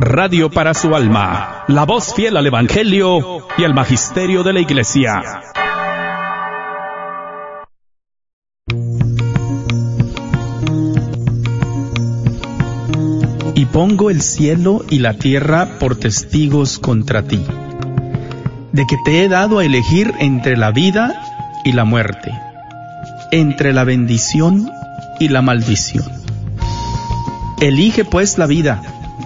Radio para su alma, la voz fiel al Evangelio y al Magisterio de la Iglesia. Y pongo el cielo y la tierra por testigos contra ti, de que te he dado a elegir entre la vida y la muerte, entre la bendición y la maldición. Elige pues la vida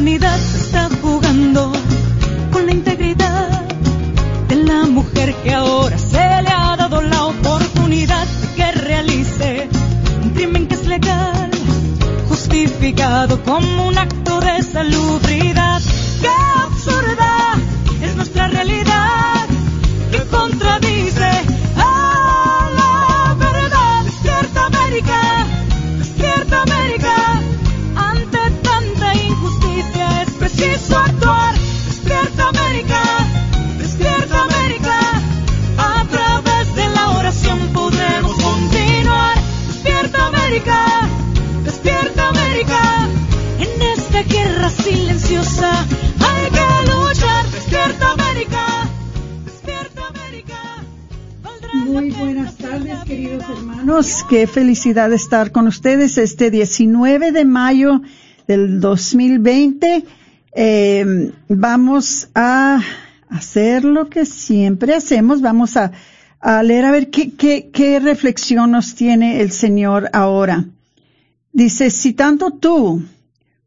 maternidad. Se está jugando con la integridad de la mujer que ahora se le ha dado la oportunidad de que realice un crimen que es legal, justificado como queridos hermanos. Qué felicidad estar con ustedes este 19 de mayo del 2020. Eh, vamos a hacer lo que siempre hacemos. Vamos a, leer a ver qué, qué reflexión nos tiene el Señor ahora. Dice, si tanto tú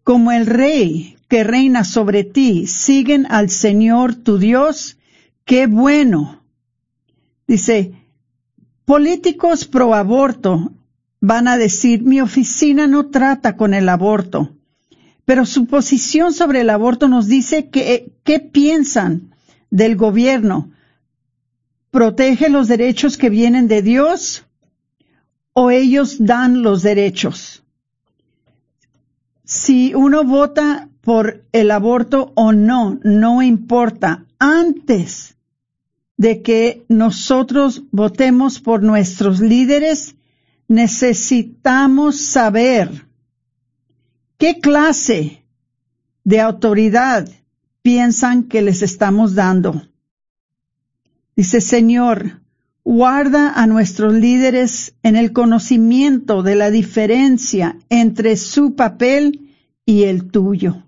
como el rey que reina sobre ti siguen al Señor tu Dios, qué bueno. Dice, políticos pro aborto van a decir, mi oficina no trata con el aborto, pero su posición sobre el aborto nos dice que, qué piensan del gobierno. ¿Protege los derechos que vienen de Dios o ellos dan los derechos? Si uno vota por el aborto o no, no importa. Antes de que nosotros votemos por nuestros líderes, necesitamos saber qué clase de autoridad piensan que les estamos dando. Dice, Señor, guarda a nuestros líderes en el conocimiento de la diferencia entre su papel y el tuyo.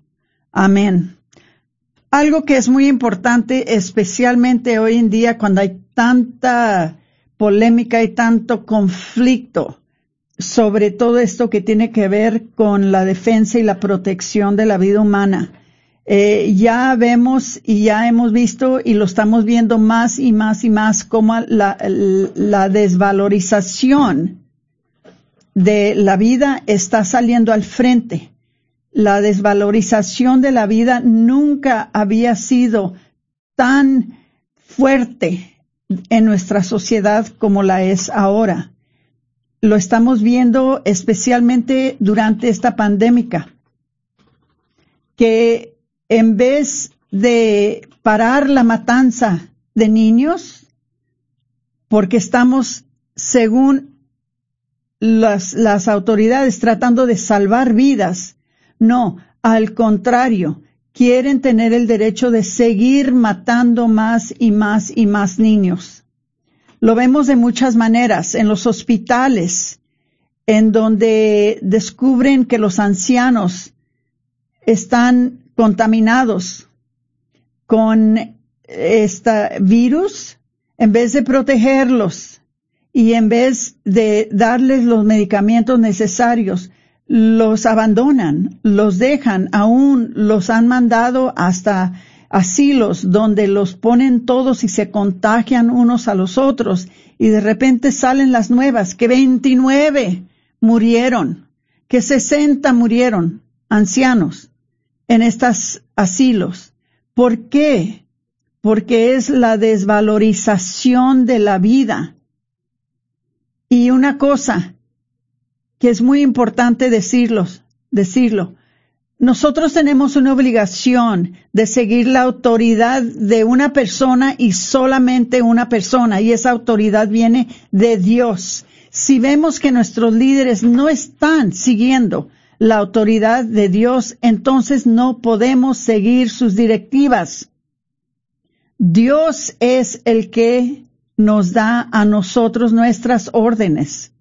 Amén. Algo que es muy importante, especialmente hoy en día cuando hay tanta polémica y tanto conflicto sobre todo esto que tiene que ver con la defensa y la protección de la vida humana. Eh, ya vemos y ya hemos visto y lo estamos viendo más y más y más como la, la desvalorización de la vida está saliendo al frente. La desvalorización de la vida nunca había sido tan fuerte en nuestra sociedad como la es ahora. Lo estamos viendo especialmente durante esta pandemia, que en vez de parar la matanza de niños, porque estamos, según las, las autoridades, tratando de salvar vidas, no, al contrario, quieren tener el derecho de seguir matando más y más y más niños. Lo vemos de muchas maneras, en los hospitales, en donde descubren que los ancianos están contaminados con este virus, en vez de protegerlos y en vez de darles los medicamentos necesarios, los abandonan, los dejan, aún los han mandado hasta asilos donde los ponen todos y se contagian unos a los otros y de repente salen las nuevas, que 29 murieron, que 60 murieron, ancianos, en estos asilos. ¿Por qué? Porque es la desvalorización de la vida. Y una cosa que es muy importante decirlos, decirlo, nosotros tenemos una obligación de seguir la autoridad de una persona y solamente una persona, y esa autoridad viene de Dios. Si vemos que nuestros líderes no están siguiendo la autoridad de Dios, entonces no podemos seguir sus directivas. Dios es el que nos da a nosotros nuestras órdenes.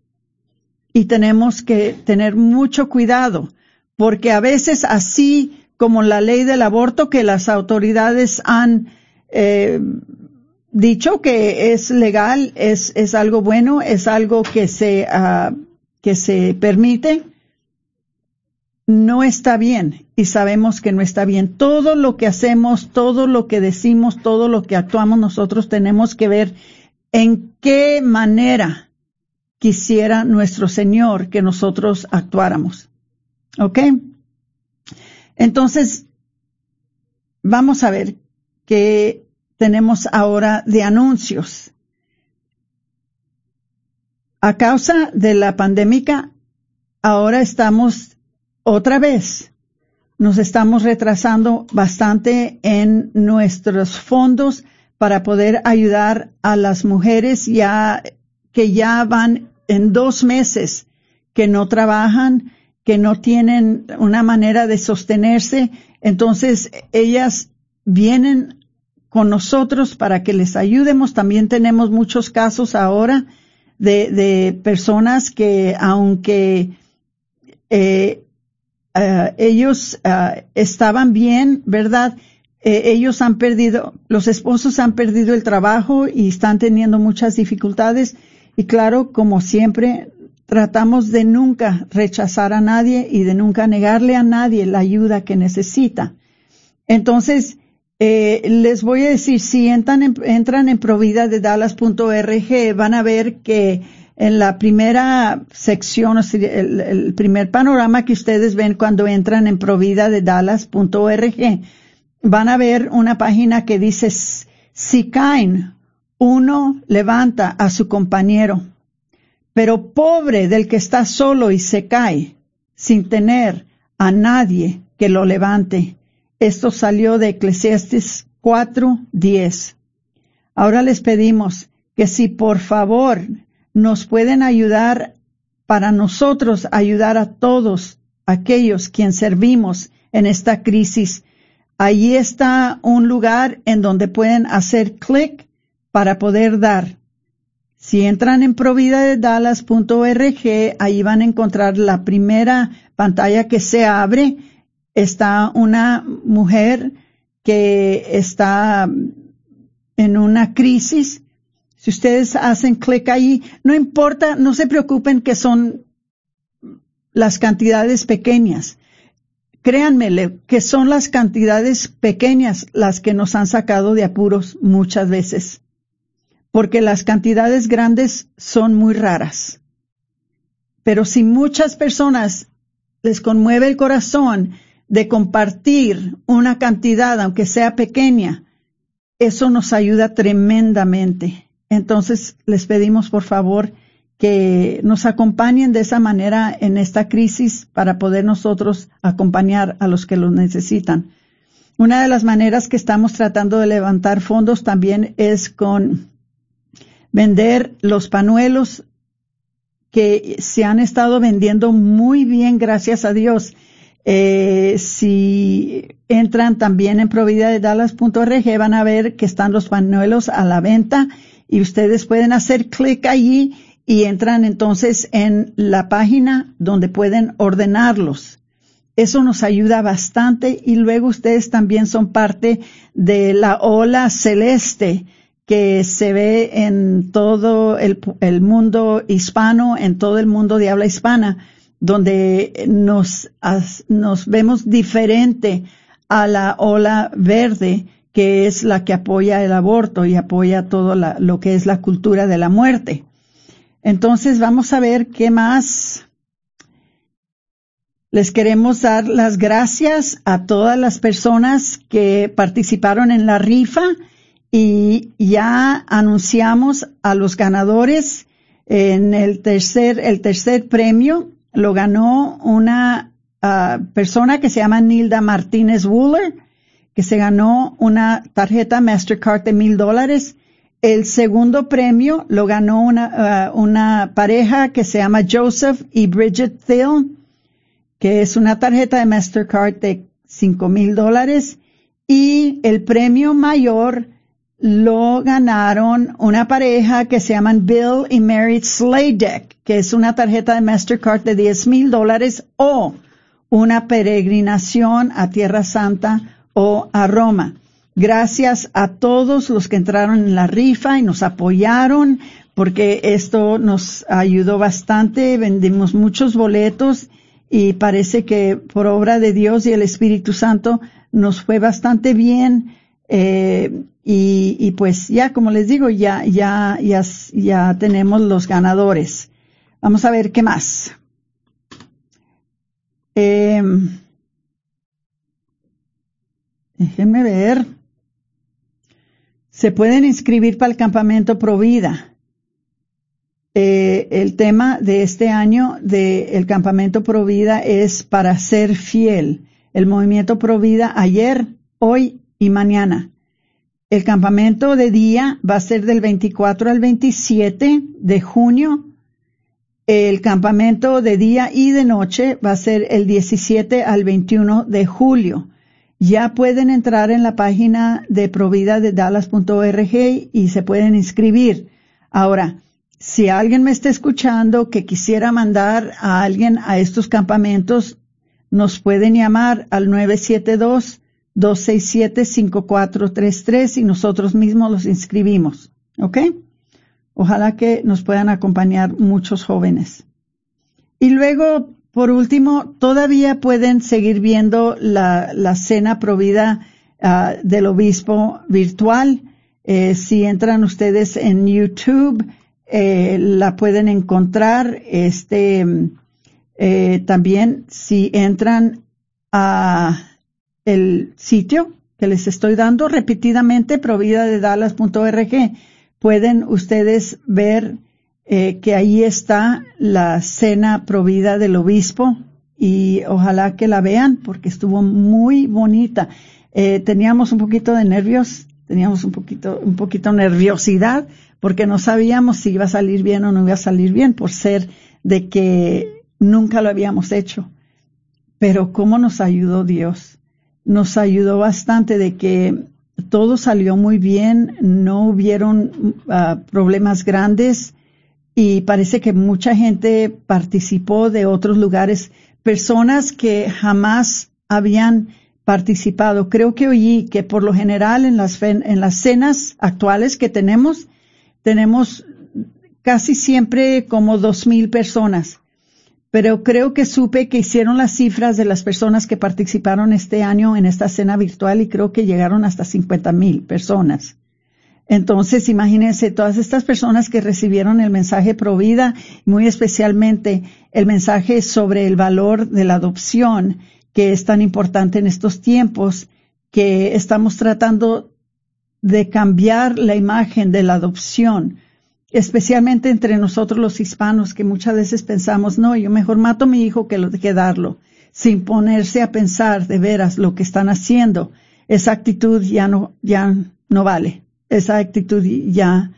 Y tenemos que tener mucho cuidado porque a veces así como la ley del aborto que las autoridades han eh, dicho que es legal, es, es algo bueno, es algo que se, uh, que se permite, no está bien y sabemos que no está bien. Todo lo que hacemos, todo lo que decimos, todo lo que actuamos, nosotros tenemos que ver en qué manera quisiera nuestro Señor que nosotros actuáramos. ¿Ok? Entonces, vamos a ver qué tenemos ahora de anuncios. A causa de la pandemia, ahora estamos otra vez, nos estamos retrasando bastante en nuestros fondos para poder ayudar a las mujeres ya que ya van en dos meses que no trabajan que no tienen una manera de sostenerse, entonces ellas vienen con nosotros para que les ayudemos. También tenemos muchos casos ahora de, de personas que aunque eh, uh, ellos uh, estaban bien, ¿verdad? Eh, ellos han perdido, los esposos han perdido el trabajo y están teniendo muchas dificultades. Y claro, como siempre, tratamos de nunca rechazar a nadie y de nunca negarle a nadie la ayuda que necesita. Entonces, eh, les voy a decir, si entran en, entran en providadedalas.org, van a ver que en la primera sección, el, el, primer panorama que ustedes ven cuando entran en providadedalas.org, van a ver una página que dice, si caen, uno levanta a su compañero pero pobre del que está solo y se cae, sin tener a nadie que lo levante. Esto salió de Eclesiastes 4:10. Ahora les pedimos que si por favor nos pueden ayudar para nosotros ayudar a todos aquellos quien servimos en esta crisis. Allí está un lugar en donde pueden hacer clic para poder dar. Si entran en providadedallas.org, ahí van a encontrar la primera pantalla que se abre. Está una mujer que está en una crisis. Si ustedes hacen clic ahí, no importa, no se preocupen que son las cantidades pequeñas. Créanme que son las cantidades pequeñas las que nos han sacado de apuros muchas veces porque las cantidades grandes son muy raras. Pero si muchas personas les conmueve el corazón de compartir una cantidad, aunque sea pequeña, eso nos ayuda tremendamente. Entonces les pedimos por favor que nos acompañen de esa manera en esta crisis para poder nosotros acompañar a los que lo necesitan. Una de las maneras que estamos tratando de levantar fondos también es con vender los panuelos que se han estado vendiendo muy bien, gracias a Dios. Eh, si entran también en providadedalas.org van a ver que están los panuelos a la venta y ustedes pueden hacer clic allí y entran entonces en la página donde pueden ordenarlos. Eso nos ayuda bastante y luego ustedes también son parte de la ola celeste que se ve en todo el, mundo hispano, en todo el mundo de habla hispana, donde nos, nos vemos diferente a la ola verde que es la que apoya el aborto y apoya todo lo que es la cultura de la muerte. Entonces vamos a ver qué más. Les queremos dar las gracias a todas las personas que participaron en la rifa y ya anunciamos a los ganadores en el tercer, el tercer premio. Lo ganó una ah, persona que se llama Nilda Martínez Wooler que se ganó una tarjeta Mastercard de mil dólares. El segundo premio lo ganó una, uh, una pareja que se llama Joseph y Bridget Thiel, que es una tarjeta de Mastercard de cinco mil dólares. Y el premio mayor lo ganaron una pareja que se llaman Bill y Mary Sladek, que es una tarjeta de Mastercard de diez mil dólares o una peregrinación a Tierra Santa o a Roma. Gracias a todos los que entraron en la rifa y nos apoyaron porque esto nos ayudó bastante. Vendimos muchos boletos y parece que por obra de Dios y el Espíritu Santo nos fue bastante bien. Eh, y, pues ya, como les digo, ya, ya, ya, ya tenemos los ganadores. Vamos a ver qué más. Eh, Déjenme ver. Se pueden inscribir para el campamento Provida. Eh, el tema de este año del campamento Provida es para ser fiel. El movimiento Provida ayer, hoy y mañana. El campamento de día va a ser del 24 al 27 de junio. El campamento de día y de noche va a ser el 17 al 21 de julio ya pueden entrar en la página de provida de dallas.org y se pueden inscribir. Ahora, si alguien me está escuchando que quisiera mandar a alguien a estos campamentos, nos pueden llamar al 972-267-5433 y nosotros mismos los inscribimos. ¿Ok? Ojalá que nos puedan acompañar muchos jóvenes. Y luego por último, todavía pueden seguir viendo la, cena provida ah, del obispo virtual. Eh, si entran ustedes en YouTube, eh, la pueden encontrar. Este, eh, también si entran a el sitio que les estoy dando repetidamente, providadedallas.org, pueden ustedes ver eh, que ahí está la cena provida del obispo y ojalá que la vean porque estuvo muy bonita. Eh, teníamos un poquito de nervios, teníamos un poquito, un poquito nerviosidad porque no sabíamos si iba a salir bien o no iba a salir bien por ser de que nunca lo habíamos hecho. Pero cómo nos ayudó Dios. Nos ayudó bastante de que todo salió muy bien, no hubieron ah, problemas grandes y parece que mucha gente participó de otros lugares, personas que jamás habían participado. Creo que oí que por lo general en las, en las cenas actuales que tenemos, tenemos casi siempre como dos mil personas. Pero creo que supe que hicieron las cifras de las personas que participaron este año en esta cena virtual y creo que llegaron hasta cincuenta mil personas. Entonces, imagínense todas estas personas que recibieron el mensaje pro vida, muy especialmente el mensaje sobre el valor de la adopción, que es tan importante en estos tiempos, que estamos tratando de cambiar la imagen de la adopción, especialmente entre nosotros los hispanos, que muchas veces pensamos, no, yo mejor mato a mi hijo que, lo, que darlo, sin ponerse a pensar de veras lo que están haciendo. Esa actitud ya no, ya no vale esa actitud ya,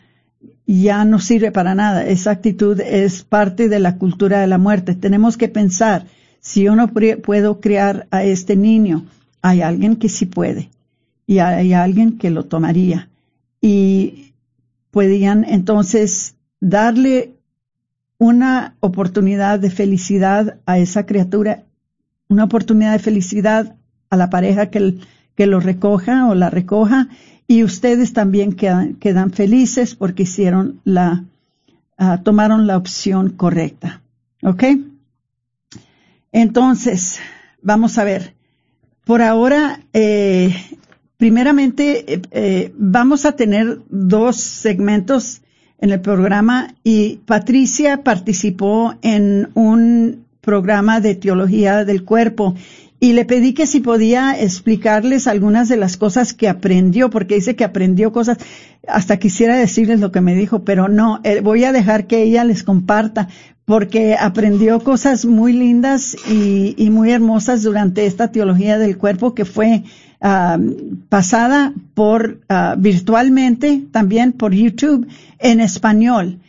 ya no sirve para nada. Esa actitud es parte de la cultura de la muerte. Tenemos que pensar, si yo no puedo criar a este niño, hay alguien que sí puede y hay alguien que lo tomaría. Y podían entonces darle una oportunidad de felicidad a esa criatura, una oportunidad de felicidad a la pareja que, que lo recoja o la recoja y ustedes también quedan, felices porque hicieron la, ah, tomaron la opción correcta. ¿Ok? Entonces, vamos a ver. Por ahora, eh, primeramente eh, eh, vamos a tener dos segmentos en el programa y Patricia participó en un programa de teología del cuerpo. Y le pedí que si podía explicarles algunas de las cosas que aprendió, porque dice que aprendió cosas, hasta quisiera decirles lo que me dijo, pero no, eh, voy a dejar que ella les comparta, porque aprendió cosas muy lindas y, muy hermosas durante esta teología del cuerpo que fue ah, pasada por ah, virtualmente, también por YouTube en español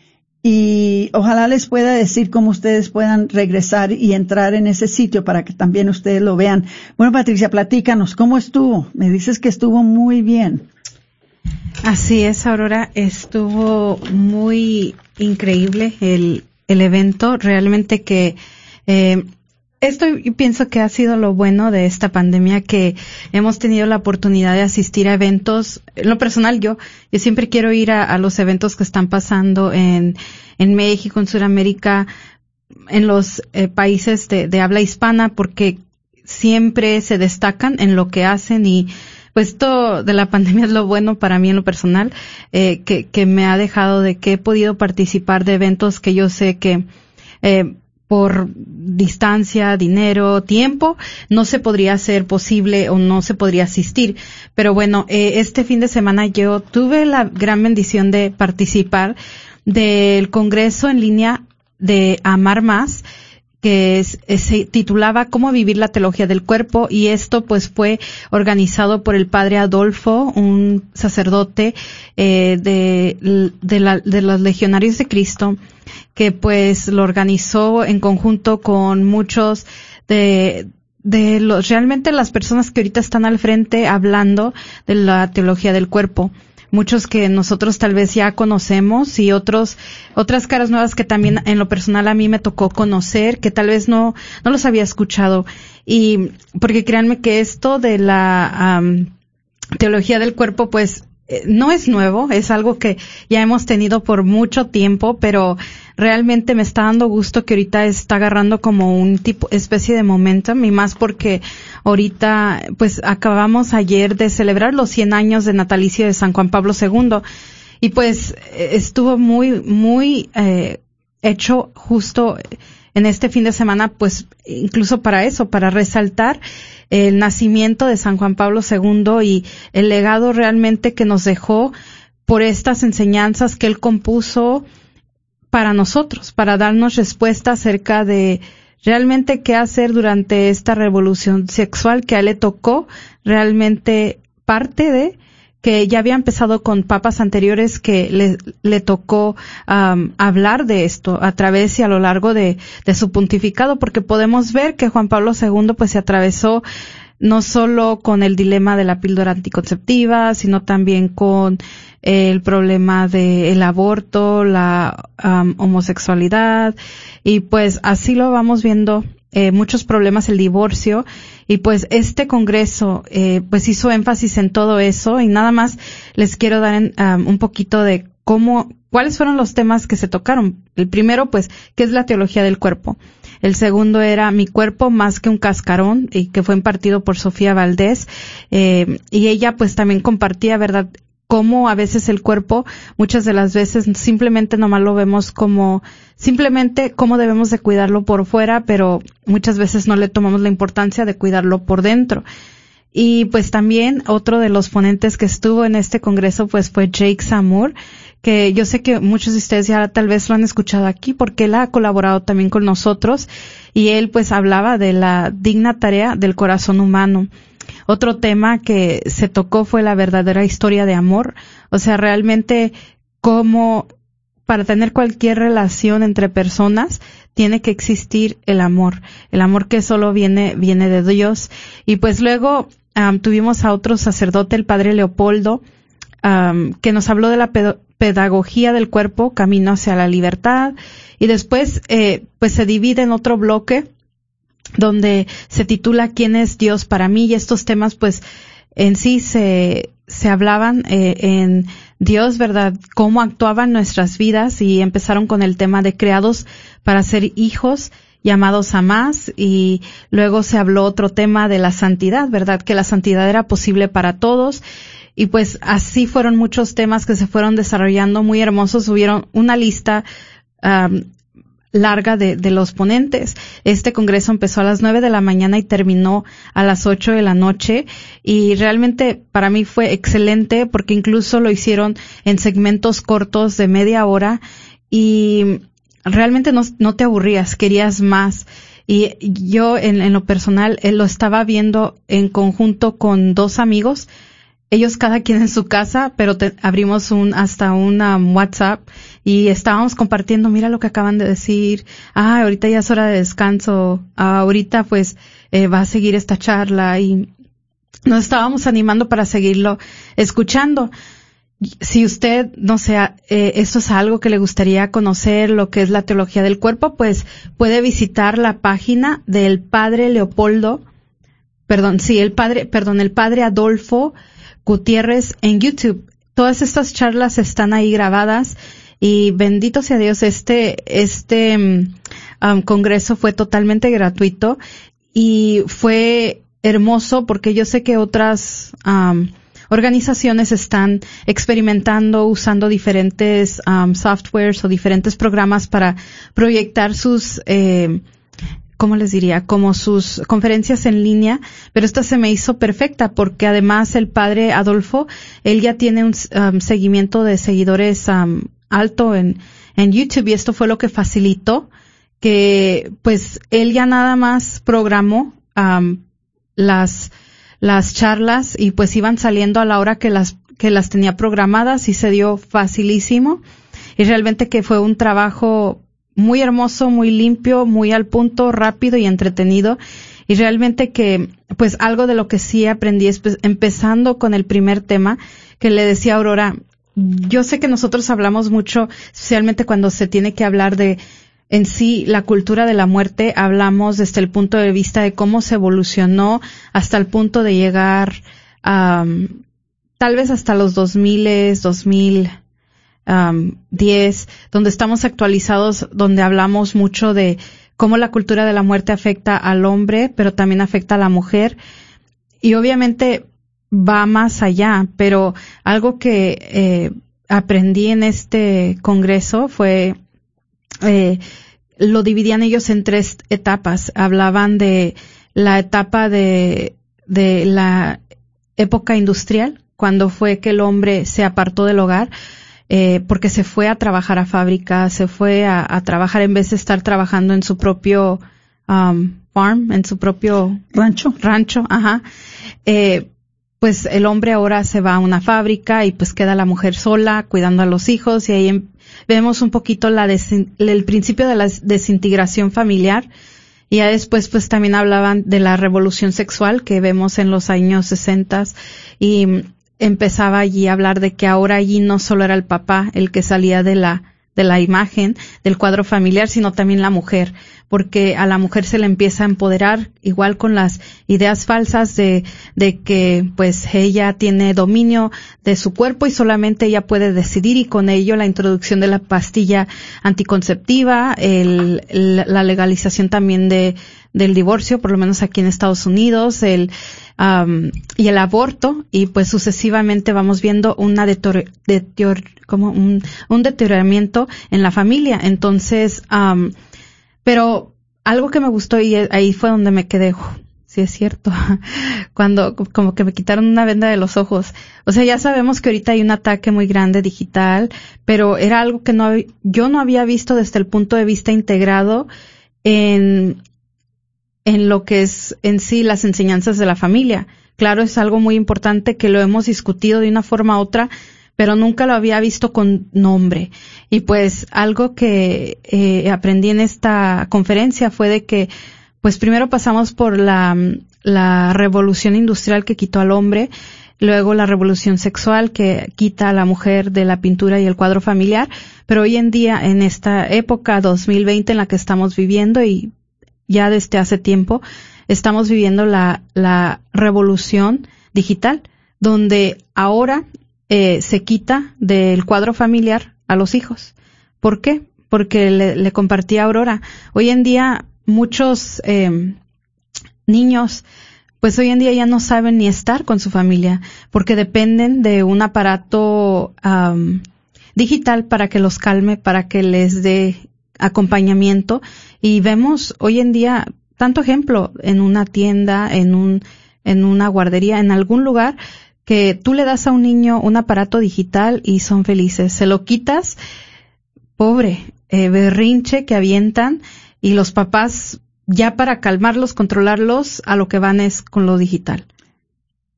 y ojalá les pueda decir cómo ustedes puedan regresar y entrar en ese sitio para que también ustedes lo vean. Bueno, Patricia, platícanos, ¿cómo estuvo? Me dices que estuvo muy bien. Así es, Aurora, estuvo muy increíble el, el evento, realmente que eh, esto pienso que ha sido lo bueno de esta pandemia que hemos tenido la oportunidad de asistir a eventos. En lo personal, yo, yo siempre quiero ir a, los eventos que están pasando en, en México, en Sudamérica, en los eh, países de, de habla hispana, porque siempre se destacan en lo que hacen y pues esto de la pandemia es lo bueno para mí en lo personal, eh, que, que me ha dejado de que he podido participar de eventos que yo sé que eh, por distancia, dinero, tiempo, no se podría hacer posible o no se podría asistir. Pero bueno, eh, este fin de semana yo tuve la gran bendición de participar del Congreso en línea de Amar Más, que se titulaba Cómo vivir la teología del cuerpo y esto pues fue organizado por el padre Adolfo, un sacerdote eh, de, de, de los legionarios de Cristo que pues lo organizó en conjunto con muchos de, de los, realmente las personas que ahorita están al frente hablando de la teología del cuerpo. Muchos que nosotros tal vez ya conocemos y otros, otras caras nuevas que también en lo personal a mí me tocó conocer, que tal vez no, no los había escuchado. Y porque créanme que esto de la teología del cuerpo, pues eh, no es nuevo, es algo que ya hemos tenido por mucho tiempo, pero realmente me está dando gusto que ahorita está agarrando como un tipo, especie de momentum y más porque ahorita, pues acabamos ayer de celebrar los 100 años de natalicio de San Juan Pablo II y pues estuvo muy, muy eh, hecho justo en este fin de semana, pues incluso para eso, para resaltar el nacimiento de San Juan Pablo II y el legado realmente que nos dejó por estas enseñanzas que él compuso para nosotros, para darnos respuesta acerca de realmente qué hacer durante esta revolución sexual que a él le tocó realmente parte de que ya había empezado con papas anteriores que le, le tocó hablar de esto a través y a lo largo de, de su pontificado, porque podemos ver que Juan Pablo II pues se atravesó no solo con el dilema de la píldora anticonceptiva, sino también con el problema del aborto, la homosexualidad, y pues así lo vamos viendo, eh, muchos problemas, el divorcio, y pues este congreso eh, pues hizo énfasis en todo eso, y nada más les quiero dar un poquito de cómo, cuáles fueron los temas que se tocaron. El primero, pues, ¿qué es la teología del cuerpo? El segundo era Mi cuerpo más que un cascarón, y que fue impartido por Sofía Valdés. Eh, y ella pues también compartía, ¿verdad? cómo a veces el cuerpo, muchas de las veces simplemente nomás lo vemos como, simplemente cómo debemos de cuidarlo por fuera, pero muchas veces no le tomamos la importancia de cuidarlo por dentro. Y pues también otro de los ponentes que estuvo en este congreso pues fue Jake Samur, que yo sé que muchos de ustedes ya tal vez lo han escuchado aquí porque él ha colaborado también con nosotros y él pues hablaba de la digna tarea del corazón humano. Otro tema que se tocó fue la verdadera historia de amor, o sea, realmente cómo para tener cualquier relación entre personas tiene que existir el amor, el amor que solo viene viene de Dios. Y pues luego tuvimos a otro sacerdote, el padre Leopoldo, que nos habló de la pedagogía del cuerpo, camino hacia la libertad, y después eh, pues se divide en otro bloque donde se titula ¿Quién es Dios para mí? Y estos temas pues en sí se, se hablaban eh, en Dios, ¿verdad? Cómo actuaban nuestras vidas y empezaron con el tema de creados para ser hijos llamados a más y luego se habló otro tema de la santidad, ¿verdad? Que la santidad era posible para todos y pues así fueron muchos temas que se fueron desarrollando muy hermosos. Hubieron una lista larga de, de, los ponentes. Este congreso empezó a las nueve de la mañana y terminó a las ocho de la noche y realmente para mí fue excelente porque incluso lo hicieron en segmentos cortos de media hora y realmente no, no te aburrías, querías más. Y yo en, en lo personal eh, lo estaba viendo en conjunto con dos amigos ellos cada quien en su casa, pero abrimos un hasta un WhatsApp y estábamos compartiendo, mira lo que acaban de decir, ah, ahorita ya es hora de descanso, ah, ahorita pues eh, va a seguir esta charla y nos estábamos animando para seguirlo escuchando. Si usted, no sé, eh, esto es algo que le gustaría conocer, lo que es la teología del cuerpo, pues puede visitar la página del padre Leopoldo, perdón, sí, el padre, perdón, el padre Adolfo Gutiérrez en YouTube. Todas estas charlas están ahí grabadas y bendito sea Dios, este, este mm, congreso fue totalmente gratuito y fue hermoso porque yo sé que otras um, organizaciones están experimentando usando diferentes um, softwares o diferentes programas para proyectar sus eh, ¿cómo les diría? Como sus conferencias en línea, pero esta se me hizo perfecta porque además el padre Adolfo, él ya tiene un um, seguimiento de seguidores um, alto en, en YouTube y esto fue lo que facilitó que pues él ya nada más programó um, las las charlas y pues iban saliendo a la hora que las que las tenía programadas y se dio facilísimo y realmente que fue un trabajo muy hermoso, muy limpio, muy al punto, rápido y entretenido. Y realmente que, pues algo de lo que sí aprendí es pues, empezando con el primer tema que le decía Aurora. Yo sé que nosotros hablamos mucho, especialmente cuando se tiene que hablar de en sí la cultura de la muerte, hablamos desde el punto de vista de cómo se evolucionó hasta el punto de llegar a, tal vez hasta los 2000, 2000, 10, donde estamos actualizados, donde hablamos mucho de cómo la cultura de la muerte afecta al hombre, pero también afecta a la mujer. Y obviamente va más allá, pero algo que eh, aprendí en este congreso fue, eh, lo dividían ellos en tres etapas. Hablaban de la etapa de, de la época industrial, cuando fue que el hombre se apartó del hogar, eh, porque se fue a trabajar a fábrica, se fue a, trabajar en vez de estar trabajando en su propio um, farm, en su propio rancho. Rancho, ajá. Eh, pues el hombre ahora se va a una fábrica y pues queda la mujer sola cuidando a los hijos y ahí em, vemos un poquito la el principio de la desintegración familiar y ya después pues también hablaban de la revolución sexual que vemos en los años 60 y empezaba allí a hablar de que ahora allí no solo era el papá el que salía de la de la imagen del cuadro familiar, sino también la mujer, porque a la mujer se le empieza a empoderar igual con las ideas falsas de, de que pues ella tiene dominio de su cuerpo y solamente ella puede decidir y con ello la introducción de la pastilla anticonceptiva, el, la legalización también de, del divorcio, por lo menos aquí en Estados Unidos, el, y el aborto y pues sucesivamente vamos viendo una como un, un, deterioramiento en la familia. Entonces, pero algo que me gustó y ahí fue donde me quedé, sí es cierto, cuando como que me quitaron una venda de los ojos. O sea, ya sabemos que ahorita hay un ataque muy grande digital, pero era algo que no yo no había visto desde el punto de vista integrado en en lo que es en sí las enseñanzas de la familia. Claro, es algo muy importante que lo hemos discutido de una forma u otra, pero nunca lo había visto con nombre. Y pues algo que eh, aprendí en esta conferencia fue de que, pues primero pasamos por la, la revolución industrial que quitó al hombre, luego la revolución sexual que quita a la mujer de la pintura y el cuadro familiar, pero hoy en día, en esta época 2020 en la que estamos viviendo y ya desde hace tiempo, estamos viviendo la, la revolución digital, donde ahora eh, se quita del cuadro familiar a los hijos. ¿Por qué? Porque le, le compartí a Aurora. Hoy en día muchos eh, niños pues hoy en día ya no saben ni estar con su familia porque dependen de un aparato digital para que los calme, para que les dé acompañamiento y vemos hoy en día tanto ejemplo en una tienda, en un en una guardería, en algún lugar que tú le das a un niño un aparato digital y son felices. Se lo quitas, pobre, eh, berrinche que avientan y los papás ya para calmarlos, controlarlos, a lo que van es con lo digital.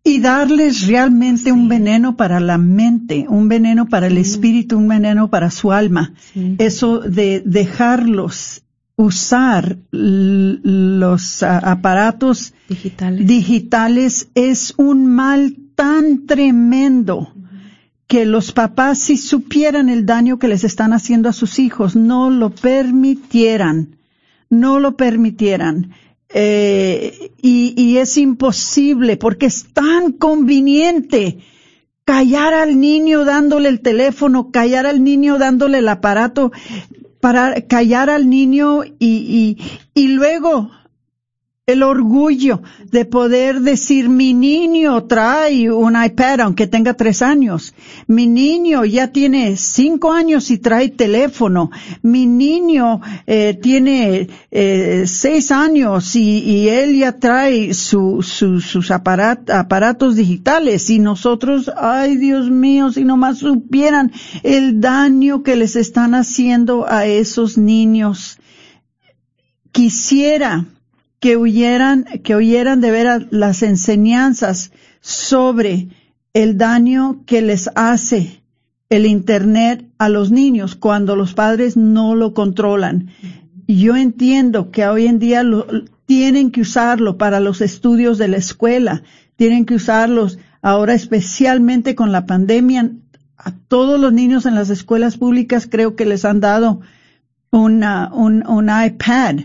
Y darles realmente un veneno para la mente, un veneno para el espíritu, un veneno para su alma. Eso de dejarlos usar los aparatos digitales. digitales es un mal tan tremendo que los papás si supieran el daño que les están haciendo a sus hijos no lo permitieran no lo permitieran. Eh, y, y es imposible porque es tan conveniente callar al niño dándole el teléfono, callar al niño dándole el aparato, para callar al niño y, y, y luego el orgullo de poder decir mi niño trae un iPad aunque tenga tres años, mi niño ya tiene cinco años y trae teléfono, mi niño eh, tiene eh, seis años y, él ya trae sus aparatos digitales y nosotros, ay Dios mío, si nomás supieran el daño que les están haciendo a esos niños. Quisiera que oyeran, que oyeran de ver las enseñanzas sobre el daño que les hace el Internet a los niños cuando los padres no lo controlan. Yo entiendo que hoy en día lo, tienen que usarlo para los estudios de la escuela, tienen que usarlos ahora especialmente con la pandemia. A todos los niños en las escuelas públicas creo que les han dado una, un, un iPad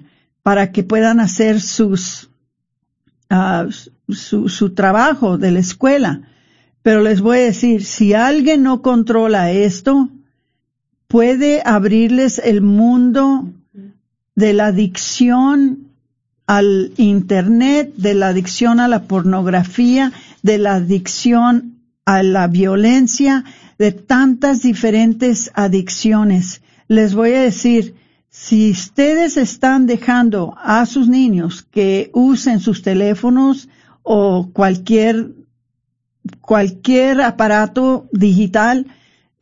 para que puedan hacer sus, uh, su, su trabajo de la escuela. Pero les voy a decir, si alguien no controla esto, puede abrirles el mundo de la adicción al Internet, de la adicción a la pornografía, de la adicción a la violencia, de tantas diferentes adicciones. Les voy a decir, si ustedes están dejando a sus niños que usen sus teléfonos o cualquier, cualquier aparato digital,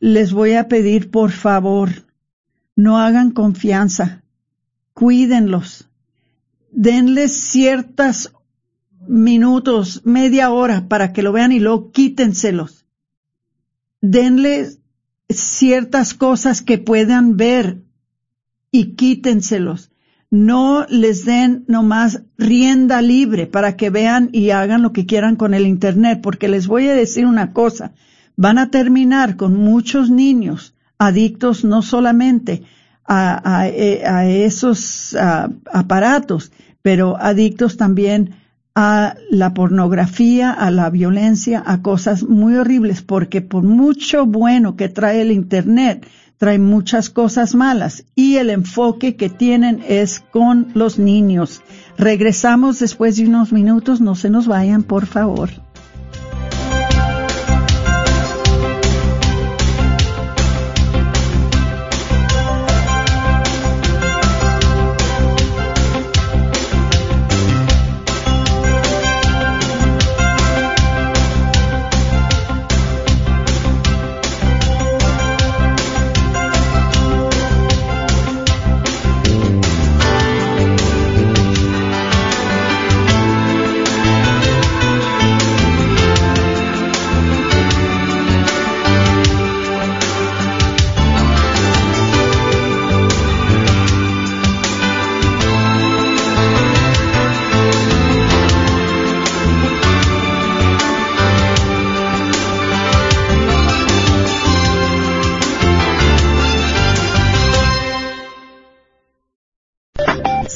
les voy a pedir por favor, no hagan confianza, cuídenlos, denles ciertos minutos, media hora para que lo vean y luego quítenselos. Denles ciertas cosas que puedan ver y quítenselos. No les den nomás rienda libre para que vean y hagan lo que quieran con el Internet, porque les voy a decir una cosa, van a terminar con muchos niños adictos no solamente a, eh, esos aparatos, pero adictos también a la pornografía, a la violencia, a cosas muy horribles, porque por mucho bueno que trae el Internet, trae muchas cosas malas y el enfoque que tienen es con los niños. Regresamos después de unos minutos, no se nos vayan, por favor.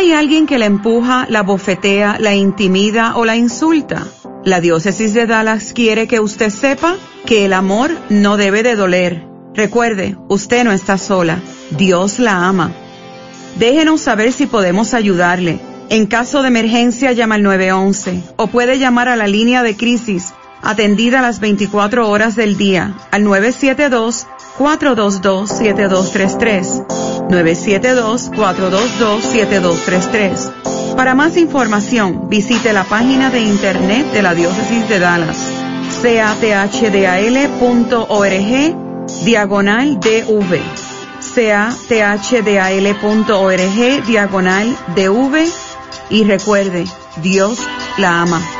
¿Hay alguien que la empuja, la bofetea, la intimida o la insulta? La diócesis de Dallas quiere que usted sepa que el amor no debe de doler. Recuerde, usted no está sola. Dios la ama. Déjenos saber si podemos ayudarle. En caso de emergencia llama al 911 o puede llamar a la línea de crisis atendida las 24 horas del día al 972-422-7233. 972-422-7233. Para más información, visite la página de internet de la Diócesis de Dallas, cathdal.org, diagonal DV. cathdal.org, diagonal DV. Y recuerde, Dios la ama.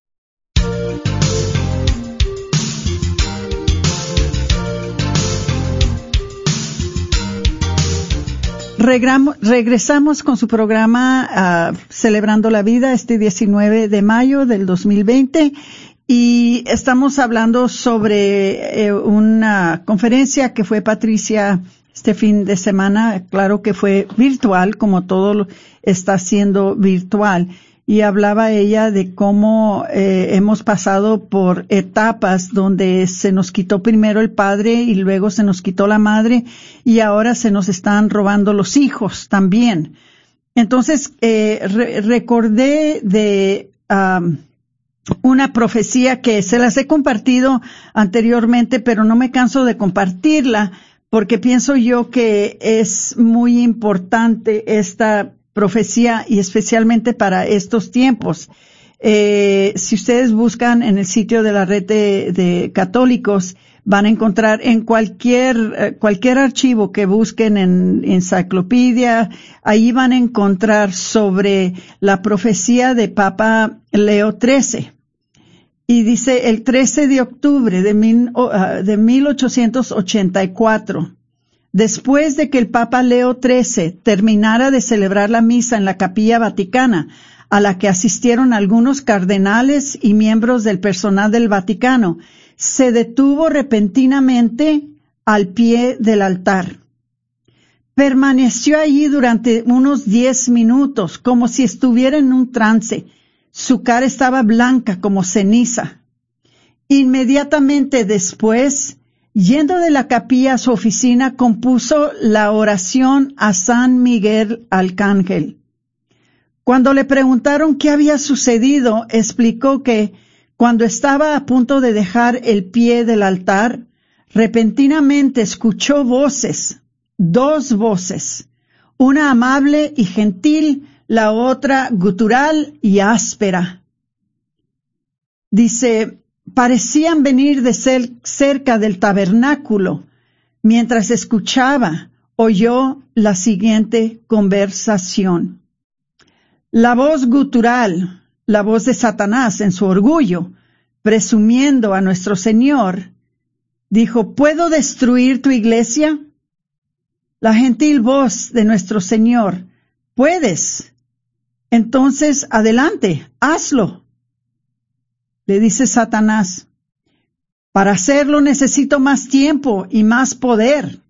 Regresamos con su programa uh, Celebrando la Vida este 19 de mayo del 2020 y estamos hablando sobre eh, una conferencia que fue Patricia este fin de semana, claro que fue virtual, como todo está siendo virtual y hablaba ella de cómo eh, hemos pasado por etapas donde se nos quitó primero el padre y luego se nos quitó la madre y ahora se nos están robando los hijos también. Entonces, eh, recordé de una profecía que se las he compartido anteriormente, pero no me canso de compartirla porque pienso yo que es muy importante esta profecía y especialmente para estos tiempos. Eh, si ustedes buscan en el sitio de la red de, católicos, van a encontrar en cualquier, eh, cualquier archivo que busquen en enciclopedia, ahí van a encontrar sobre la profecía de Papa Leo XIII. Y dice el 13 de octubre de, mil, uh, de 1884, Después de que el Papa Leo XIII terminara de celebrar la misa en la capilla vaticana, a la que asistieron algunos cardenales y miembros del personal del Vaticano, se detuvo repentinamente al pie del altar. Permaneció allí durante unos diez minutos, como si estuviera en un trance. Su cara estaba blanca como ceniza. Inmediatamente después, Yendo de la capilla a su oficina, compuso la oración a San Miguel Arcángel. Cuando le preguntaron qué había sucedido, explicó que cuando estaba a punto de dejar el pie del altar, repentinamente escuchó voces, dos voces, una amable y gentil, la otra gutural y áspera. Dice, parecían venir de cerca del tabernáculo. Mientras escuchaba, oyó la siguiente conversación. La voz gutural, la voz de Satanás en su orgullo, presumiendo a nuestro Señor, dijo, ¿puedo destruir tu iglesia? La gentil voz de nuestro Señor, puedes. Entonces, adelante, hazlo le dice Satanás, para hacerlo necesito más tiempo y más poder.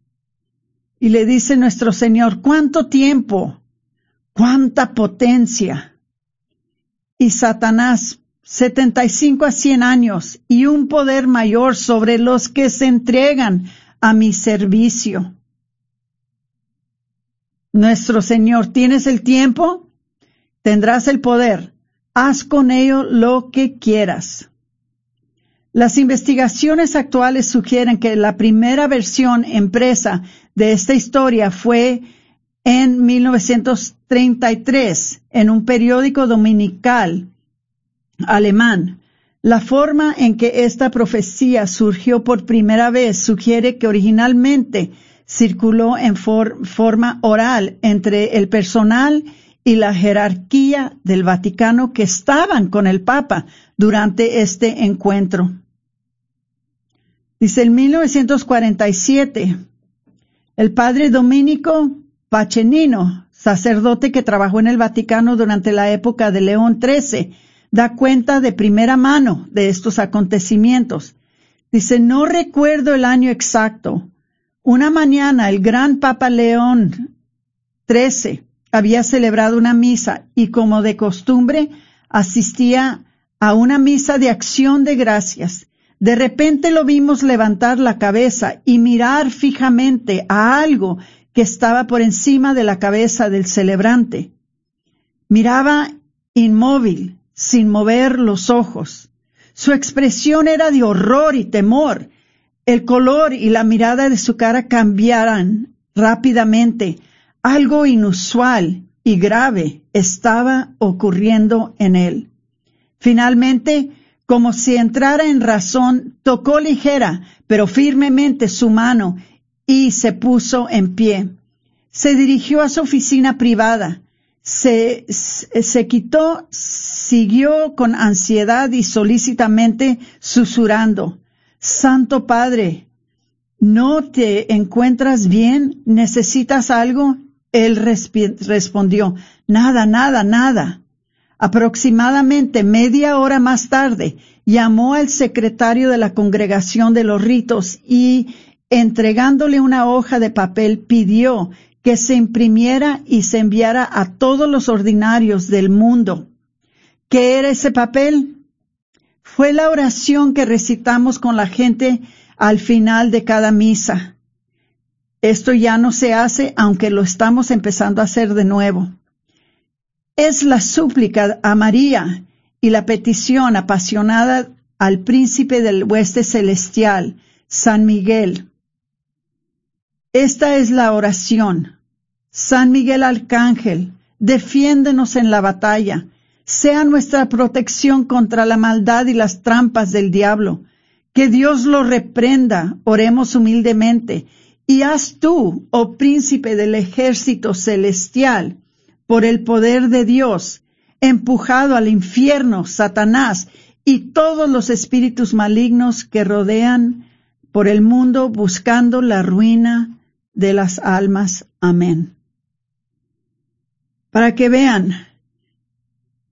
Y le dice nuestro Señor, ¿cuánto tiempo? ¿Cuánta potencia? Y Satanás, 75 a 100 años y un poder mayor sobre los que se entregan a mi servicio. Nuestro Señor, ¿tienes el tiempo? Tendrás el poder. Haz con ello lo que quieras. Las investigaciones actuales sugieren que la primera versión empresa de esta historia fue en 1933 en un periódico dominical alemán. La forma en que esta profecía surgió por primera vez sugiere que originalmente circuló en forma oral entre el personal y la jerarquía del Vaticano que estaban con el Papa durante este encuentro. Dice en 1947, el padre Dominico Pachenino, sacerdote que trabajó en el Vaticano durante la época de León XIII, da cuenta de primera mano de estos acontecimientos. Dice, no recuerdo el año exacto. Una mañana el gran Papa León XIII había celebrado una misa y como de costumbre asistía a una misa de acción de gracias de repente lo vimos levantar la cabeza y mirar fijamente a algo que estaba por encima de la cabeza del celebrante. Miraba inmóvil, sin mover los ojos. Su expresión era de horror y temor. El color y la mirada de su cara cambiaran rápidamente. Algo inusual y grave estaba ocurriendo en él. Finalmente, como si entrara en razón, tocó ligera, pero firmemente su mano y se puso en pie. Se dirigió a su oficina privada. Se, se quitó, siguió con ansiedad y solícitamente susurrando, Santo Padre, ¿no te encuentras bien? ¿Necesitas algo? Él respondió, nada, nada, nada. Aproximadamente media hora más tarde, llamó al secretario de la congregación de los ritos y, entregándole una hoja de papel, pidió que se imprimiera y se enviara a todos los ordinarios del mundo. ¿Qué era ese papel? Fue la oración que recitamos con la gente al final de cada misa. Esto ya no se hace, aunque lo estamos empezando a hacer de nuevo es la súplica a María y la petición apasionada al príncipe del hueste celestial, San Miguel. Esta es la oración. San Miguel Arcángel, defiéndenos en la batalla, sea nuestra protección contra la maldad y las trampas del diablo. Que Dios lo reprenda, oremos humildemente, y haz tú, oh príncipe del ejército celestial, por el poder de Dios, empujado al infierno, Satanás y todos los espíritus malignos que rodean por el mundo buscando la ruina de las almas. Amén. Para que vean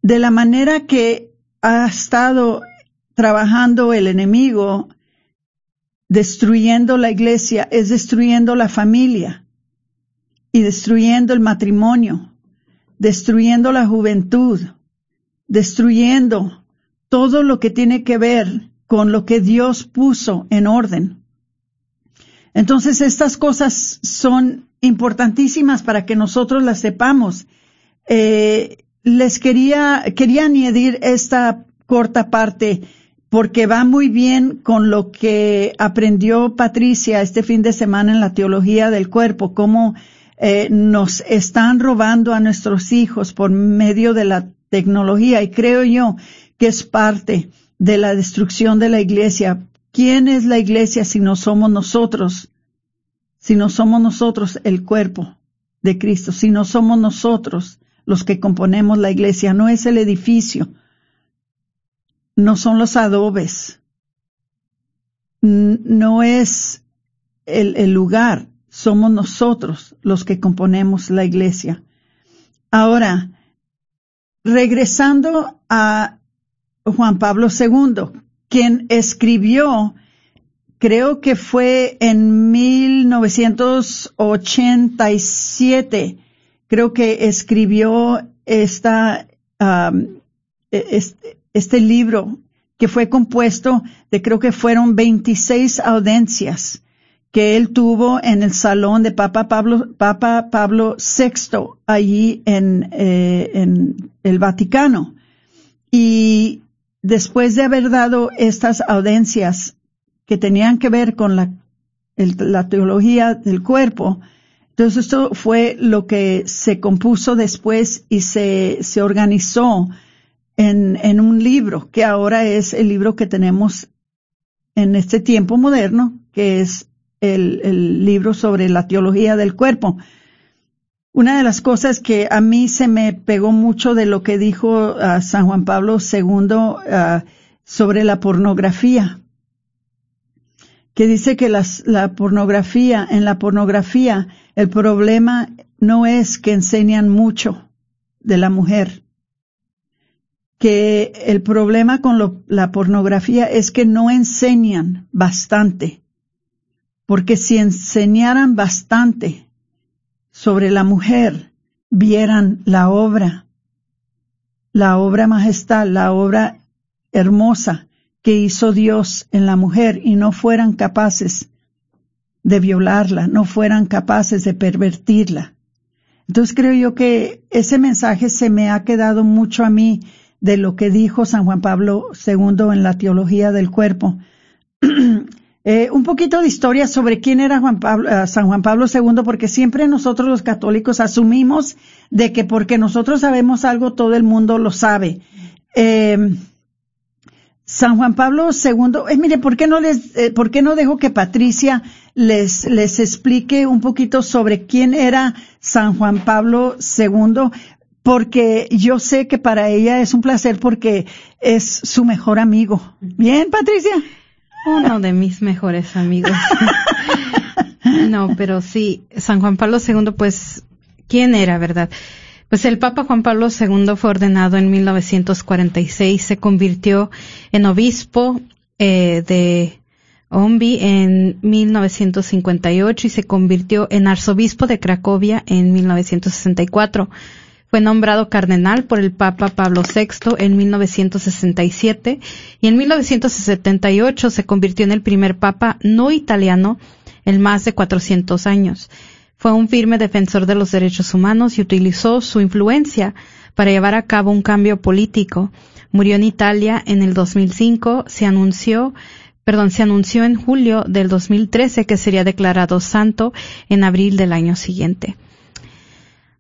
de la manera que ha estado trabajando el enemigo, destruyendo la iglesia, es destruyendo la familia y destruyendo el matrimonio destruyendo la juventud, destruyendo todo lo que tiene que ver con lo que Dios puso en orden. Entonces estas cosas son importantísimas para que nosotros las sepamos. Eh, les quería, quería añadir esta corta parte porque va muy bien con lo que aprendió Patricia este fin de semana en la teología del cuerpo, cómo eh, nos están robando a nuestros hijos por medio de la tecnología y creo yo que es parte de la destrucción de la iglesia. ¿Quién es la iglesia si no somos nosotros? Si no somos nosotros el cuerpo de Cristo, si no somos nosotros los que componemos la iglesia, no es el edificio, no son los adobes, no es el, el lugar, somos nosotros los que componemos la iglesia. Ahora, regresando a Juan Pablo II, quien escribió, creo que fue en 1987, creo que escribió esta, este libro que fue compuesto de creo que fueron 26 audiencias que él tuvo en el salón de Papa Pablo, Papa Pablo VI allí en, eh, en el Vaticano. Y después de haber dado estas audiencias que tenían que ver con la, la teología del cuerpo, entonces esto fue lo que se compuso después y se, se organizó en, en un libro, que ahora es el libro que tenemos en este tiempo moderno, que es el, el libro sobre la teología del cuerpo. Una de las cosas que a mí se me pegó mucho de lo que dijo uh, San Juan Pablo II uh, sobre la pornografía, que dice que las, la pornografía, en la pornografía, el problema no es que enseñan mucho de la mujer, que el problema con lo, la pornografía es que no enseñan bastante, porque si enseñaran bastante, sobre la mujer vieran la obra, la obra majestad, la obra hermosa que hizo Dios en la mujer y no fueran capaces de violarla, no fueran capaces de pervertirla. Entonces creo yo que ese mensaje se me ha quedado mucho a mí de lo que dijo San Juan Pablo II en la teología del cuerpo. Eh, un poquito de historia sobre quién era Juan Pablo, uh, San Juan Pablo II, porque siempre nosotros los católicos asumimos de que porque nosotros sabemos algo, todo el mundo lo sabe. Eh, San Juan Pablo II, eh, mire, ¿por qué no les, por qué no dejo que Patricia les, les explique un poquito sobre quién era San Juan Pablo II? Porque yo sé que para ella es un placer porque es su mejor amigo. Bien, Patricia. Uno de mis mejores amigos. no, pero sí, San Juan Pablo II, pues, ¿quién era, verdad? Pues el Papa Juan Pablo II fue ordenado en 1946, se convirtió en obispo eh, de Ombi en 1958 y se convirtió en arzobispo de Cracovia en 1964. Fue nombrado cardenal por el Papa Pablo VI en 1967 y en 1978 se convirtió en el primer Papa no italiano en más de 400 años. Fue un firme defensor de los derechos humanos y utilizó su influencia para llevar a cabo un cambio político. Murió en Italia en el 2005, se anunció perdón, se anunció en julio del 2013 que sería declarado santo en abril del año siguiente.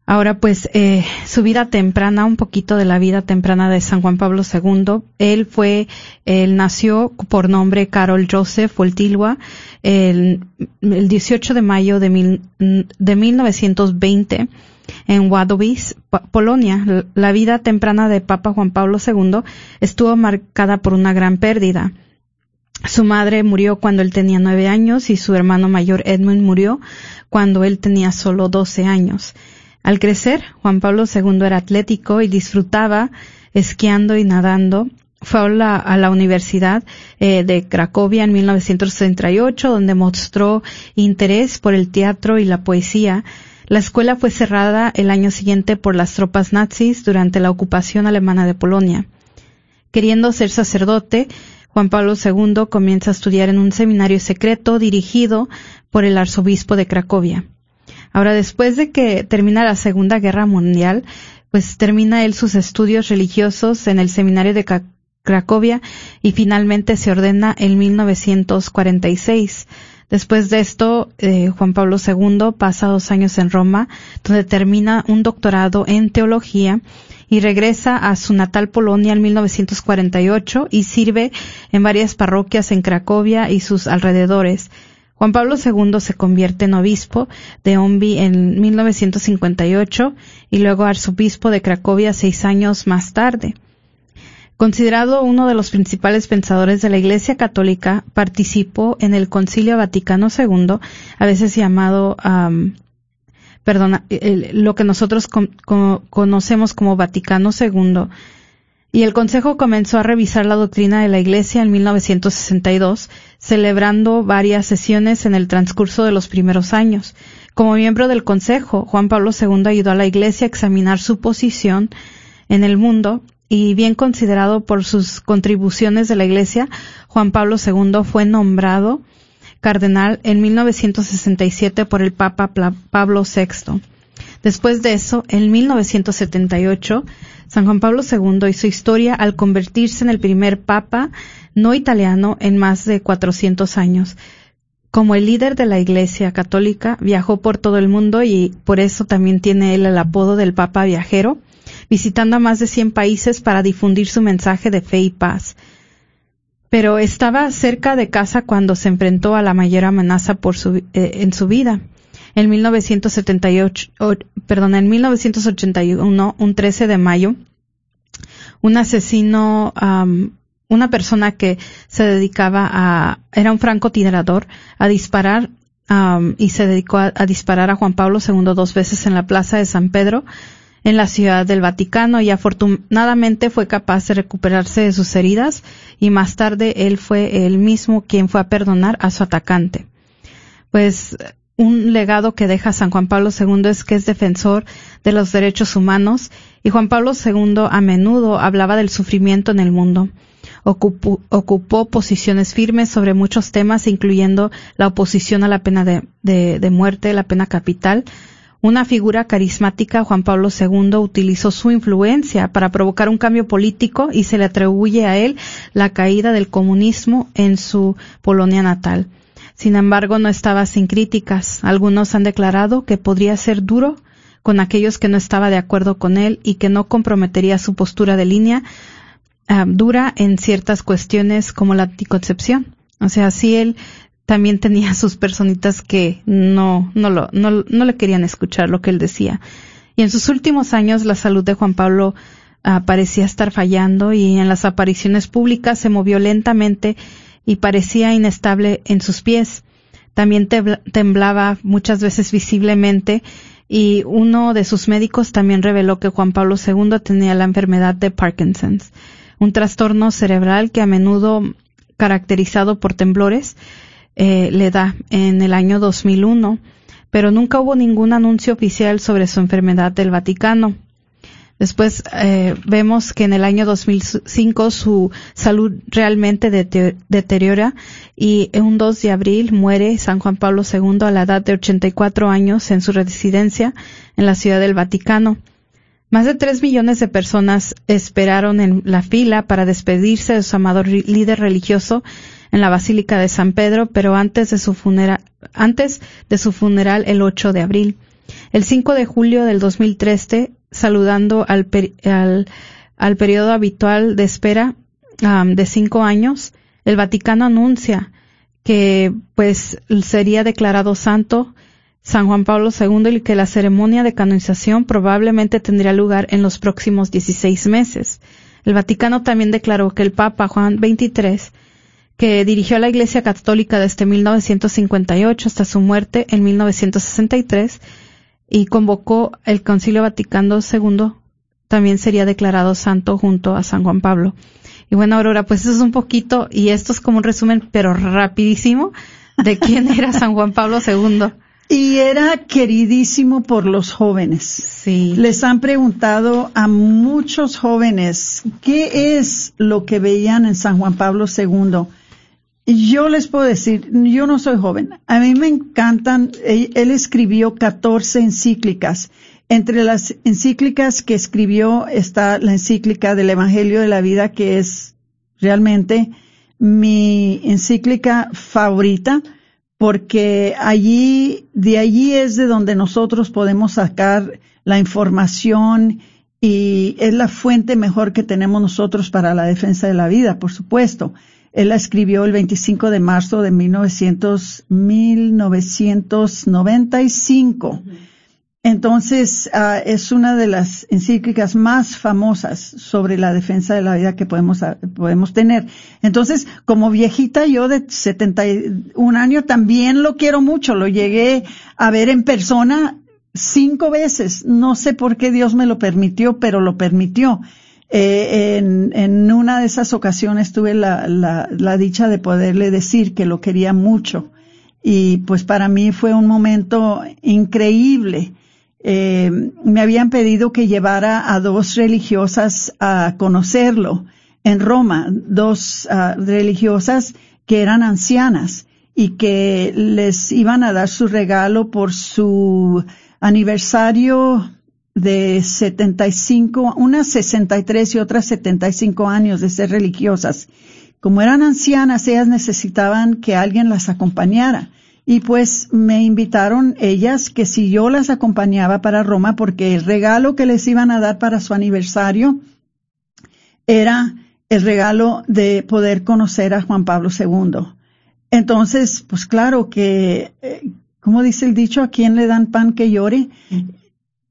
Ahora pues eh, su vida temprana, un poquito de la vida temprana de San Juan Pablo II. Él fue, él nació por nombre Carol Joseph Voltilwa el, el 18 de mayo de, mil, de 1920 en Wadowice, Polonia. La vida temprana de Papa Juan Pablo II estuvo marcada por una gran pérdida. Su madre murió cuando él tenía nueve años y su hermano mayor Edmund murió cuando él tenía solo doce años. Al crecer, Juan Pablo II era atlético y disfrutaba esquiando y nadando. Fue a la, a la Universidad eh, de Cracovia en 1938, donde mostró interés por el teatro y la poesía. La escuela fue cerrada el año siguiente por las tropas nazis durante la ocupación alemana de Polonia. Queriendo ser sacerdote, Juan Pablo II comienza a estudiar en un seminario secreto dirigido por el arzobispo de Cracovia. Ahora, después de que termina la Segunda Guerra Mundial, pues termina él sus estudios religiosos en el seminario de Cracovia y finalmente se ordena en 1946. Después de esto, eh, Juan Pablo II pasa dos años en Roma, donde termina un doctorado en teología y regresa a su natal Polonia en 1948 y sirve en varias parroquias en Cracovia y sus alrededores. Juan Pablo II se convierte en obispo de Ombi en 1958 y luego arzobispo de Cracovia seis años más tarde. Considerado uno de los principales pensadores de la Iglesia Católica, participó en el Concilio Vaticano II, a veces llamado, perdona, lo que nosotros conocemos como Vaticano II, y el Consejo comenzó a revisar la doctrina de la Iglesia en 1962, celebrando varias sesiones en el transcurso de los primeros años. Como miembro del Consejo, Juan Pablo II ayudó a la Iglesia a examinar su posición en el mundo y bien considerado por sus contribuciones de la Iglesia, Juan Pablo II fue nombrado cardenal en 1967 por el Papa Pablo VI. Después de eso, en 1978, San Juan Pablo II hizo historia al convertirse en el primer papa no italiano en más de 400 años. Como el líder de la Iglesia Católica, viajó por todo el mundo y por eso también tiene él el apodo del Papa Viajero, visitando a más de 100 países para difundir su mensaje de fe y paz. Pero estaba cerca de casa cuando se enfrentó a la mayor amenaza eh, en su vida. En 1978, perdón, en 1981, un 13 de mayo, un asesino, una persona que se dedicaba a, era un francotirador, a disparar y se dedicó a, disparar a Juan Pablo II dos veces en la plaza de San Pedro, en la ciudad del Vaticano, y afortunadamente fue capaz de recuperarse de sus heridas, y más tarde él fue el mismo quien fue a perdonar a su atacante. Pues un legado que deja San Juan Pablo II es que es defensor de los derechos humanos y Juan Pablo II a menudo hablaba del sufrimiento en el mundo. Ocupó, posiciones firmes sobre muchos temas, incluyendo la oposición a la pena de, muerte, la pena capital. Una figura carismática, Juan Pablo II utilizó su influencia para provocar un cambio político y se le atribuye a él la caída del comunismo en su Polonia natal. Sin embargo, no estaba sin críticas. Algunos han declarado que podría ser duro con aquellos que no estaba de acuerdo con él y que no comprometería su postura de línea ah, dura en ciertas cuestiones como la anticoncepción. O sea, sí él también tenía sus personitas que no, no, lo, no, no le querían escuchar lo que él decía. Y en sus últimos años la salud de Juan Pablo ah, parecía estar fallando y en las apariciones públicas se movió lentamente y parecía inestable en sus pies. También temblaba muchas veces visiblemente y uno de sus médicos también reveló que Juan Pablo II tenía la enfermedad de Parkinson's, un trastorno cerebral que a menudo caracterizado por temblores eh, le da en el año 2001, pero nunca hubo ningún anuncio oficial sobre su enfermedad del Vaticano. Después eh, vemos que en el año 2005 su salud realmente deteriora y un 2 de abril muere San Juan Pablo II a la edad de 84 años en su residencia en la Ciudad del Vaticano. Más de tres millones de personas esperaron en la fila para despedirse de su amado líder religioso en la Basílica de San Pedro, pero antes de su funeral, antes de su funeral el 8 de abril. El 5 de julio del 2013, saludando al, al, periodo habitual de espera de cinco años, el Vaticano anuncia que pues sería declarado santo San Juan Pablo II y que la ceremonia de canonización probablemente tendría lugar en los próximos 16 meses. El Vaticano también declaró que el Papa Juan XXIII, que dirigió a la Iglesia Católica desde 1958 hasta su muerte en 1963, y convocó el Concilio Vaticano II, también sería declarado santo junto a San Juan Pablo. Y bueno, Aurora, pues eso es un poquito, y esto es como un resumen, pero rapidísimo, de quién era San Juan Pablo II. Y era queridísimo por los jóvenes. Sí. Les han preguntado a muchos jóvenes qué es lo que veían en San Juan Pablo II. Yo les puedo decir, yo no soy joven. A mí me encantan, él, escribió 14 encíclicas. Entre las encíclicas que escribió está la encíclica del Evangelio de la Vida, que es realmente mi encíclica favorita, porque allí, de allí es de donde nosotros podemos sacar la información y es la fuente mejor que tenemos nosotros para la defensa de la vida, por supuesto. Él la escribió el 25 de marzo de 1900, 1995. Entonces, uh, es una de las encíclicas más famosas sobre la defensa de la vida que podemos, uh, podemos tener. Entonces, como viejita yo de 71 años también lo quiero mucho. Lo llegué a ver en persona cinco veces. No sé por qué Dios me lo permitió, pero lo permitió. Eh, en, una de esas ocasiones tuve la, la, la, dicha de poderle decir que lo quería mucho. Y pues para mí fue un momento increíble. Eh, me habían pedido que llevara a dos religiosas a conocerlo en Roma, dos ah, religiosas que eran ancianas y que les iban a dar su regalo por su aniversario de 75, unas 63 y otras 75 años de ser religiosas. Como eran ancianas, ellas necesitaban que alguien las acompañara. Y pues me invitaron ellas que si yo las acompañaba para Roma, porque el regalo que les iban a dar para su aniversario era el regalo de poder conocer a Juan Pablo II. Entonces, pues claro que, eh, como dice el dicho, ¿a quién le dan pan que llore?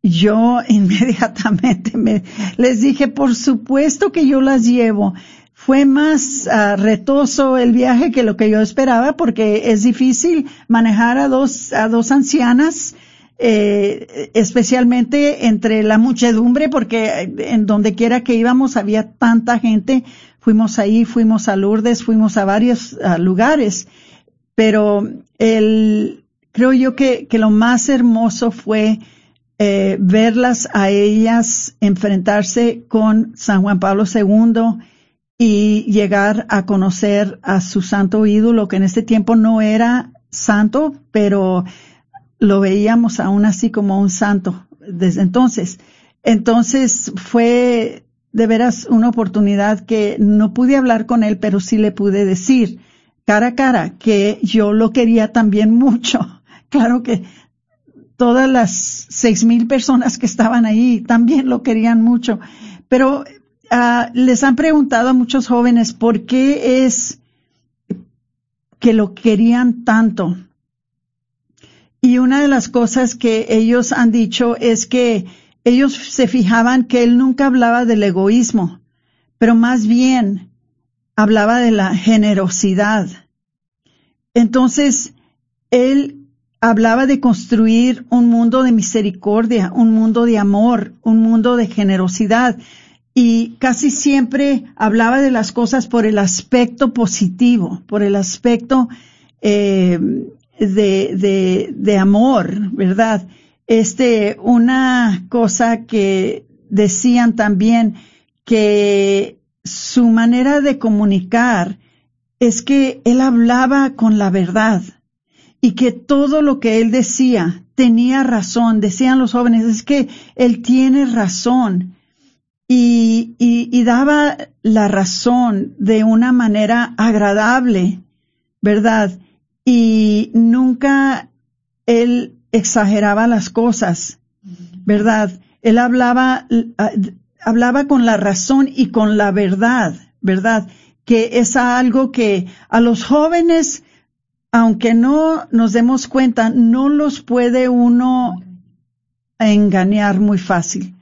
Yo inmediatamente me, les dije, por supuesto que yo las llevo. Fue más ah, retoso el viaje que lo que yo esperaba porque es difícil manejar a dos, a dos ancianas, eh, especialmente entre la muchedumbre porque en donde quiera que íbamos había tanta gente. Fuimos ahí, fuimos a Lourdes, fuimos a varios lugares, pero el, creo yo que, que lo más hermoso fue eh, verlas a ellas enfrentarse con San Juan Pablo II y llegar a conocer a su santo ídolo, que en este tiempo no era santo, pero lo veíamos aún así como un santo desde entonces. Entonces fue de veras una oportunidad que no pude hablar con él, pero sí le pude decir cara a cara que yo lo quería también mucho. Claro que todas las seis mil personas que estaban ahí también lo querían mucho. Pero uh, les han preguntado a muchos jóvenes por qué es que lo querían tanto. Y una de las cosas que ellos han dicho es que ellos se fijaban que él nunca hablaba del egoísmo, pero más bien hablaba de la generosidad. Entonces, él hablaba de construir un mundo de misericordia, un mundo de amor, un mundo de generosidad y casi siempre hablaba de las cosas por el aspecto positivo, por el aspecto eh, de, de, de amor, ¿verdad? Este, una cosa que decían también que su manera de comunicar es que él hablaba con la verdad y que todo lo que él decía tenía razón. Decían los jóvenes, es que él tiene razón. Y, y, daba la razón de una manera agradable, ¿verdad? Y nunca él exageraba las cosas, ¿verdad? Él hablaba, hablaba con la razón y con la verdad, ¿verdad? Que es algo que a los jóvenes aunque no nos demos cuenta, no los puede uno engañar muy fácil.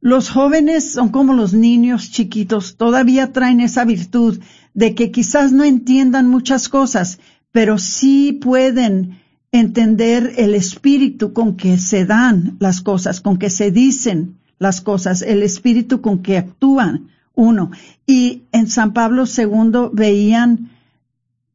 Los jóvenes son como los niños chiquitos, todavía traen esa virtud de que quizás no entiendan muchas cosas, pero sí pueden entender el espíritu con que se dan las cosas, con que se dicen las cosas, el espíritu con que actúan uno. Y en San Pablo II veían